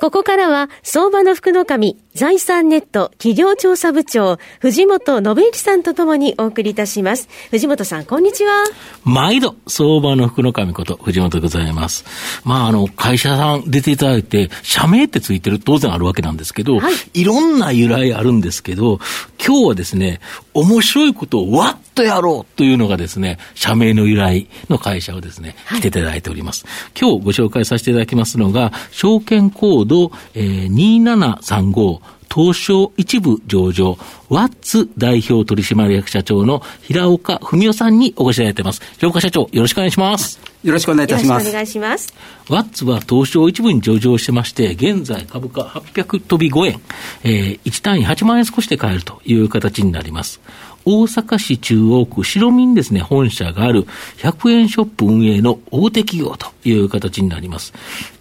ここからは、相場の福の神、財産ネット企業調査部長、藤本信之さんとともにお送りいたします。藤本さん、こんにちは。毎度、相場の福の神こと、藤本でございます。まあ、あの、会社さん出ていただいて、社名ってついてる当然あるわけなんですけど、はい、いろんな由来あるんですけど、今日はですね、面白いことをわっとやろうというのがですね、社名の由来の会社をですね、来ていただいております。はい、今日ご紹介させていただきますのが、証券コード、えー、2735東証一部上場、ワッツ代表取締役社長の平岡文夫さんにお越しいただいています。平岡社長、よろしくお願いします。よろしくお願いいたします。お願いします。ワッツは東証一部に上場してまして、現在株価800飛び5円、えー、1単位8万円少しで買えるという形になります。大阪市中央区白民ですね、本社がある100円ショップ運営の大手企業という形になります。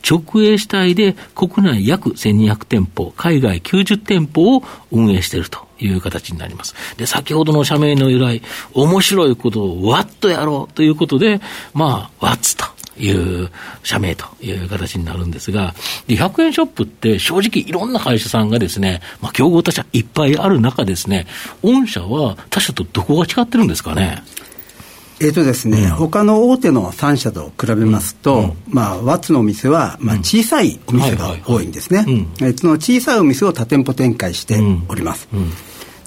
直営主体で国内約1200店舗、海外90店舗を運営しているという形になります。で、先ほどの社名の由来、面白いことをわっとやろうということで、まあ、ワッツという社名という形になるんですが、で、100円ショップって正直いろんな会社さんがですね、まあ、競合他社いっぱいある中ですね、御社は他社とどこが違ってるんですかね？えーとですね、うん、他の大手の3社と比べますと、うん、まあ、ワッツのお店は、まあ、小さいお店が多いんですね、その小さいお店を多店舗展開しております、うん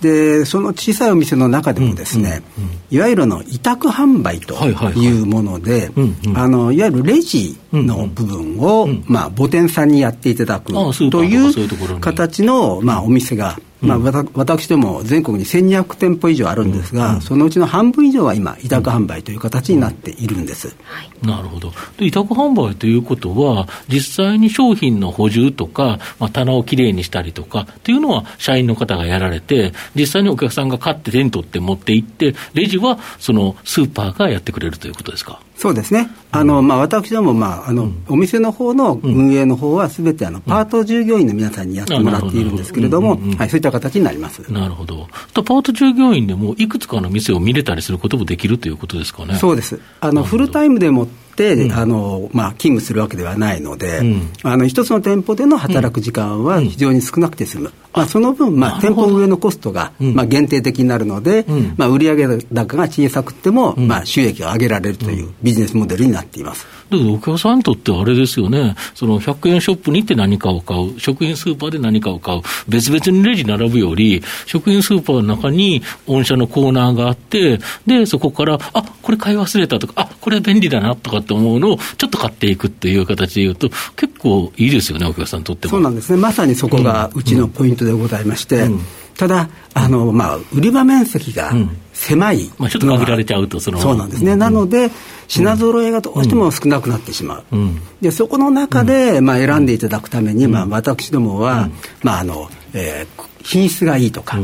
でその小さいお店の中でもですね、うんうんうん、いわゆるの委託販売というもので、あのいわゆるレジの部分を、うんうん、まあ、母店さんにやっていただくという形の、まあ、お店がまあ、私ども全国に1200店舗以上あるんですが、うん、そのうちの半分以上は今、委託販売という形になっているんです、うん、なるほど。で、委託販売ということは、実際に商品の補充とか、まあ、棚をきれいにしたりとかっていうのは、社員の方がやられて、実際にお客さんが買って手に取って持って行って、レジはそのスーパーがやってくれるということですか？そうですね、あのまあ、私ども、まああの、うん、お店の方の運営の方は、すべてあのパート従業員の皆さんにやってもらっているんですけれども、はい、そういった形になります。なるほど、パート従業員でも、いくつかの店を見れたりすることもできるということですかね。そうです。あのフルタイムでも、うん、あのまあ、勤務するわけではないので、うん、あの一つの店舗での働く時間は非常に少なくて済む、まあ、その分、まあ、店舗運営のコストが、まあ、限定的になるので、まあ、売上高が小さくても、まあ、収益を上げられるというビジネスモデルになっています。だけどお客さんにとってあれですよね、その100円ショップに行って何かを買う、食品スーパーで何かを買う、別々にレジ並ぶより、食品スーパーの中に御社のコーナーがあって、で、そこから、あこれ買い忘れたとか、あこれ便利だなとかって思うのをちょっと買っていくっていう形でいうと、結構いいですよね、お客さんにとっても。そうなんですね、まさにそこがうちのポイントでございまして、うん。うんただ、あのまあ、売り場面積が狭い、まあ、ちょっと限られちゃうとその。そうなんですね、なので品揃えがどうしても少なくなってしまう、でそこの中で、まあ、選んでいただくために、まあ、私どもは、まああのえー、品質がいいとか、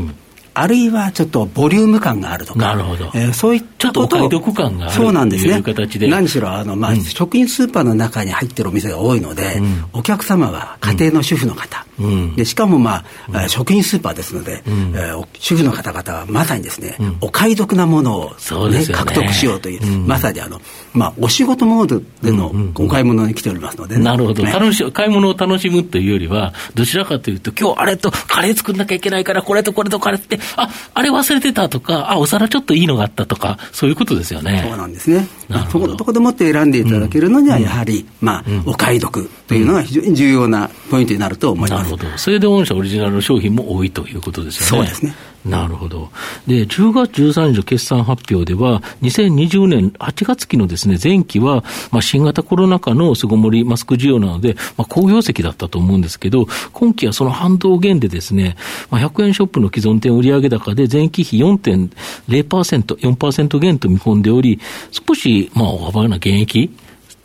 あるいはちょっとボリューム感があるとか、なるほど。えー、そういったことを、ち感があるそうなんですね、形で。何しろあの、まあ、うん、食品スーパーの中に入ってるお店が多いので、うん、お客様は家庭の主婦の方、うん、でしかも、まあ、食品スーパーですので、うん、えー、主婦の方々はまさにですね、お買い得なものをね、ね獲得しようという、まさにあの、まあ、お仕事モードでのお買い物に来ておりますので、ね、なるほど、ね、楽し買い物を楽しむというよりは、どちらかというと、今日あれとカレー作んなきゃいけないから、これとこれとカレーって、ああれ忘忘れてたとか、あ、お皿ちょっといいのがあったとか、そういうことですよね。そうなんですね。そこのところでもって選んでいただけるのには、やはり、うん、まあ、うん、お買い得というのが非常に重要なポイントになると思います。ほど。それで御社オリジナルの商品も多いということですよね。そうですね。なるほど。で、10月13日の決算発表では、2020年8月期のですね、前期は、まあ、新型コロナ禍の巣ごもりマスク需要なので、まあ、好業績だったと思うんですけど、今期はその反動減でですね、まあ、100円ショップの既存店売上高で前期比4.0%、4%減と見込んでおり、少し、まあ、大幅な減益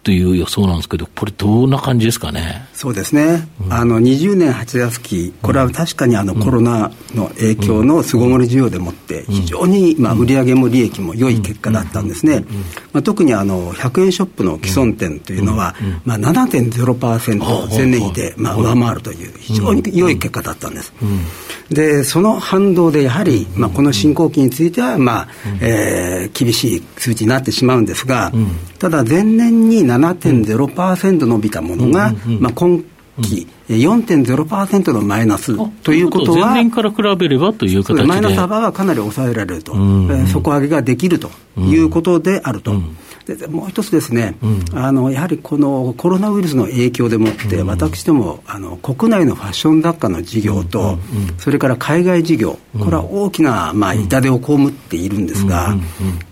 という予想なんですけど、これ、どんな感じですかね？そうですね、うん、あの20年8月期、これは確かにあのコロナの影響の巣ごもり需要でもって、非常にまあ売上も利益も良い結果だったんですね、まあ、特にあの100円ショップの既存店というのは、まあ、7.0%前年比でまあ上回るという、非常に良い結果だったんです。でその反動でやはり、まあ、この進行期については、まあえー、厳しい数値になってしまうんですが、ただ前年に7.0%伸びたものが、まあ、今期、4.0%のマイナスということは、前年から比べればという形で。マイナス幅はかなり抑えられると、底上げができるということであると。でもう一つですね、うん、あのやはりこのコロナウイルスの影響でもって、うん、私どもあの国内のファッション雑貨の事業と、うん、それから海外事業、これは大きな、まあ、痛手を被っているんですが、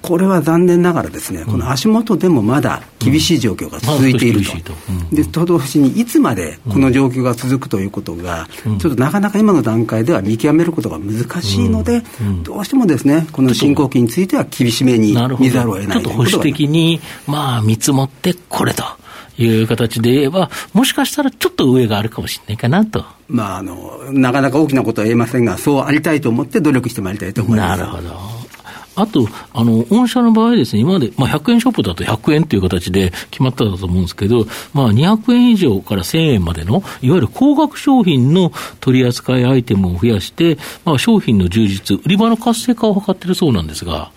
これは残念ながらですね、この足元でもまだ厳しい状況が続いていると。でと同時にいつまでこの状況が続くということが、ちょっとなかなか今の段階では見極めることが難しいので、どうしてもですねこの進行期については厳しめに見ざるを得ないということがに、まあ、見積もってこれと。いう形で言えば、もしかしたらちょっと上があるかもしれないかなと。まあ、あの、なかなか大きなことは言えませんが、そうありたいと思って努力してまいりたいと思います。なるほど。あと、あの、御社の場合ですね、今まで、まあ、100円ショップだと100円という形で決まったと思うんですけど、まあ、200円以上から1000円までの、いわゆる高額商品の取り扱いアイテムを増やして、まあ、商品の充実、売り場の活性化を図っているそうなんですが。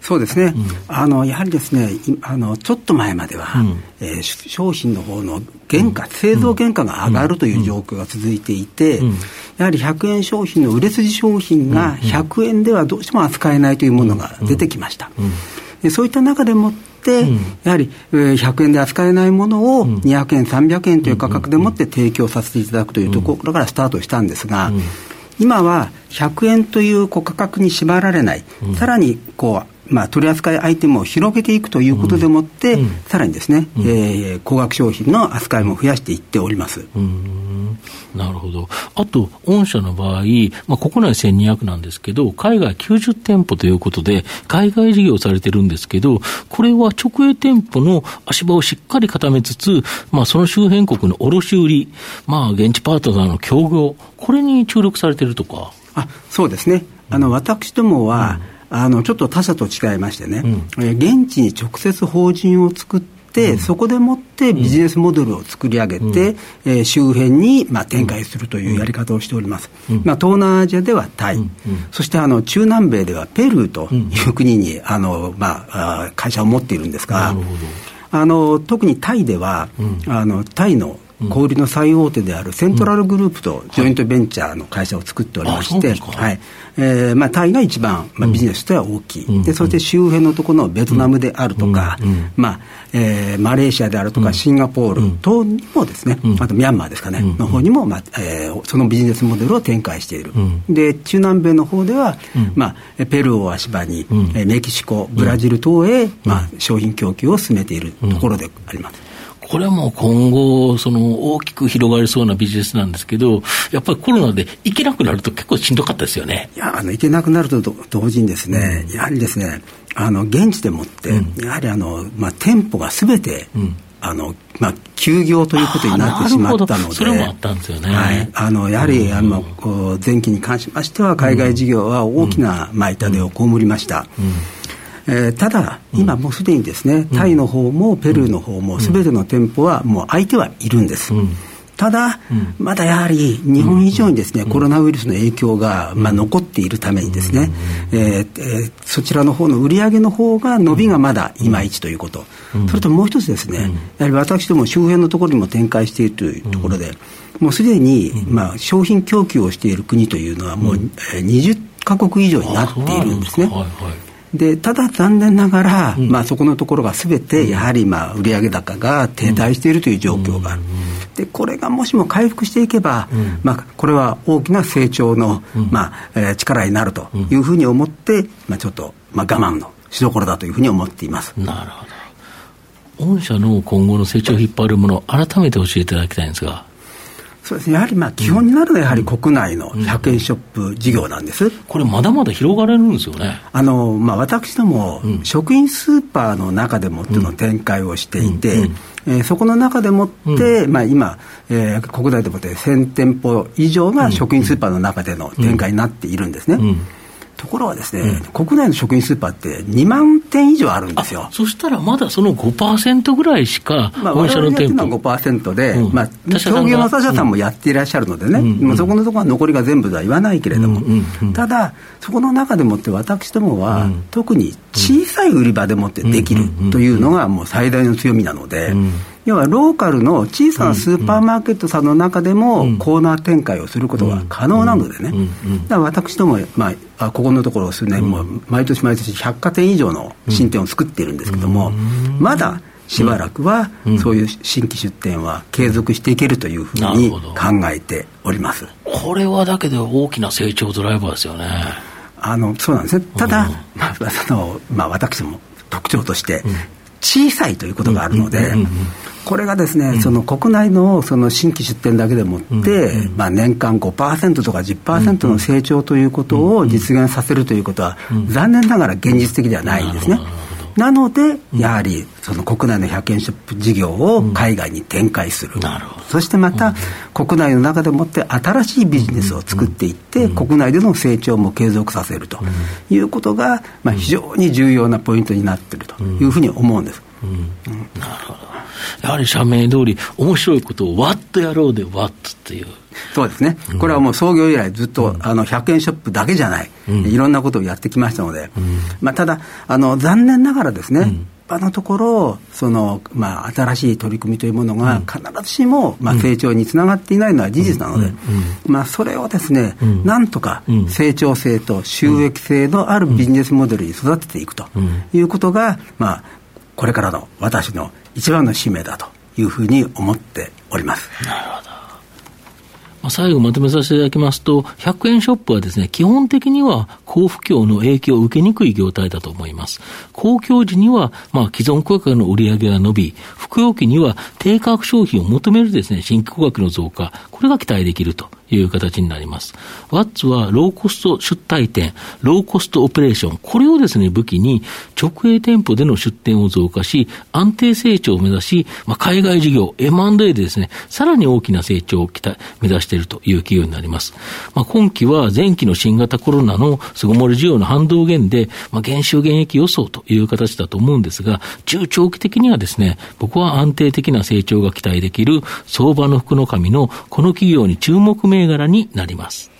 そうですね、うん、あのやはりですねあのちょっと前までは、うん、えー、商品の方の原価、製造原価が上がるという状況が続いていて、やはり100円商品の売れ筋商品が100円ではどうしても扱えないというものが出てきました。でそういった中でもって、やはり100円で扱えないものを200円、300円という価格でもって提供させていただくというところからスタートしたんですが、今は100円という価格に縛られない、さらにこうまあ、取り扱いアイテムを広げていくということでもって、うん、さらにですね、うん、えー、高額商品の扱いも増やしていっております。なるほど。あと、御社の場合、まあ、国内1200なんですけど、海外90店舗ということで、海外事業されてるんですけど、これは直営店舗の足場をしっかり固めつつ、まあ、その周辺国の卸売、まあ、現地パートナーの協業、これに注力されてるとか。あそうですね。あの、私どもは、うんあのちょっと他社と違いましてね、うん、え現地に直接法人を作って、うん、そこでもってビジネスモデルを作り上げて、うん、えー、周辺に、まあ、展開するというやり方をしております、うん、まあ、東南アジアではタイ、うん、そしてあの中南米ではペルーという国にあの、まあ、会社を持っているんですがあの特にタイでは、あのタイの小売りの最大手であるセントラルグループとジョイントベンチャーの会社を作っておりまして、はい。えーまあ、タイが一番、まあ、ビジネスとしては大きい、うん、でそして周辺のところのベトナムであるとか、うん。まあえー、マレーシアであるとか、シンガポール等にもですね、あとミャンマーですかね、の方にも、まあえー、そのビジネスモデルを展開している、で中南米の方では、まあ、ペルーを足場に、えメキシコ、ブラジル等へ、まあ、商品供給を進めているところであります。これはもう今後、その大きく広がりそうなビジネスなんですけど、やっぱりコロナで行けなくなると結構しんどかったですよね。いや、あの、行けなくなると同時にですね、うん、やはりですね、あの、現地でもって、うん、やはりあの、まあ、店舗がすべて、うん。あのまあ、休業ということになってしまったので、それもあったんですよね、はい、あのやはり、あのこう前期に関しましては、海外事業は大きな、まあ、痛手を被りました。うんえー、ただ、今もうすでにですね、タイの方もペルーの方も、すべての店舗はもう相手はいるんです。ただ、まだやはり日本以上にですね、コロナウイルスの影響が、まあ、残っているためにですね、えー、そちらの方の売り上げの方が伸びがまだいまいちということ、それともう一つですね、やはり私ども周辺のところにも展開しているというところで、もうすでに、まあ、商品供給をしている国というのはもう、20カ国以上になっているんですね。はいはいでただ残念ながら、うん、まあ、そこのところがすべてやはりまあ売上高が停滞しているという状況がある、でこれがもしも回復していけば、まあ、これは大きな成長の、まあえー、力になるというふうに思って、まあ、ちょっと、まあ、我慢のしどころだというふうに思っています。なるほど。御社の今後の成長を引っ張るもの改めて教えていただきたいんですがそうですね、やはりまあ基本になるのはやはり国内の100円ショップ事業なんです、うん、これ、まだまだ広がれるんですよね。あの、まあ、私ども、食品スーパーの中でもっていうのを展開をしていて、えー、そこの中でもって、まあ、今、えー、国内でもって1000店舗以上が食品スーパーの中での展開になっているんですね。ところはですね、うん、国内の食品スーパーって2万店以上あるんですよ。そしたらまだその5%ぐらいしか、まあ、本社の店舗。は5%で、うん、まあ、創業の他社さんもやっていらっしゃるのでね、うん、まあ、そこのところは残りが全部とは言わないけれども、ただ、そこの中でもって私どもは、特に小さい売り場でもってできるというのがもう最大の強みなので、要はローカルの小さなスーパーマーケットさんの中でもコーナー展開をすることが可能なのでね、だから私ども、まあ、ここのところ数年、も毎年毎年百貨店以上の新店を作っているんですけども、まだしばらくはそういう新規出店は継続していけるというふうに考えております。これはだけで大きな成長ドライバーですよね。あのそうなんですね。ただ、まあ、そのまあ、私も特徴として、小さいということがあるので、これがですね、うん、その国内のその新規出店だけでもって、うん、まあ、年間5%とか10%の成長ということを実現させるということは、残念ながら現実的ではないんですね。なので、やはりその国内の100円ショップ事業を海外に展開する、そしてまた、国内の中でもって新しいビジネスを作っていって、国内での成長も継続させるということが、まあ、非常に重要なポイントになっているというふうに思うんです。なるほど。やはり社名通り、面白いことをわっとやろうでわっとっていう。そうですね、これはもう創業以来、ずっと、あの100円ショップだけじゃない、いろんなことをやってきましたので、まあ、ただあの、残念ながらですね、あのところその、まあ、新しい取り組みというものが必ずしも、まあ、成長につながっていないのは事実なので、まあ、それをですね、なんとか成長性と収益性のあるビジネスモデルに育てていくということが、まあ、これからの私の一番の使命だというふうに思っております。なるほど。まあ、最後まとめさせていただきますと、100円ショップはですね、基本的には高不況の影響を受けにくい業態だと思います。公共時には、まあ、既存価格の売り上げが伸び、服用期には低価格商品を求めるですね、新規価格の増加、これが期待できるという形になります。ワッツはローコスト出退店、ローコストオペレーション、これをですね、武器に直営店舗での出店を増加し、安定成長を目指し、まあ、海外事業、M&A でですね、さらに大きな成長を期待、目指しているという企業になります。まあ、今期は前期の新型コロナの巣ごもり需要の反動減で、まあ、減収減益予想という形だと思うんですが、中長期的にはですね、僕は安定的な成長が期待できる相場の福の神のこの企業に注目銘柄になります。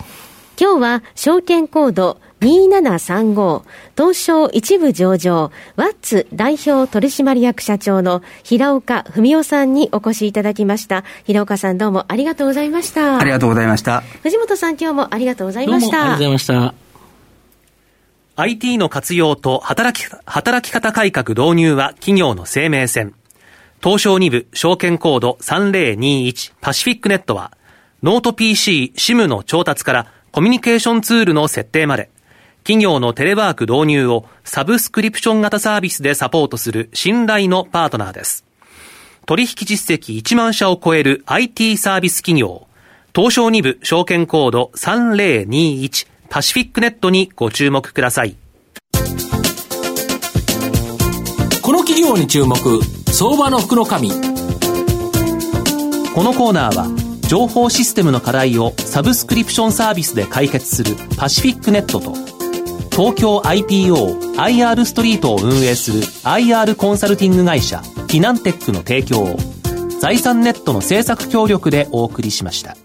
今日は証券コード2735東証一部上場ワッツ代表取締役社長の平岡文夫さんにお越しいただきました。平岡さんどうもありがとうございました。ありがとうございました。藤本さん今日もありがとうございました。ありがとうございました。IT の活用と働き働き方改革導入は企業の生命線。東証2部証券コード3021パシフィックネットはノート PC、SIM の調達からコミュニケーションツールの設定まで、企業のテレワーク導入をサブスクリプション型サービスでサポートする信頼のパートナーです。取引実績1万社を超える IT サービス企業、東証2部証券コード3021パシフィックネットにご注目ください。この企業に注目、相場の福の神。このコーナーは、情報システムの課題をサブスクリプションサービスで解決するパシフィックネットと東京 IPOIR ストリートを運営する IR コンサルティング会社フィナンテックの提供を財産ネットの政策協力でお送りしました。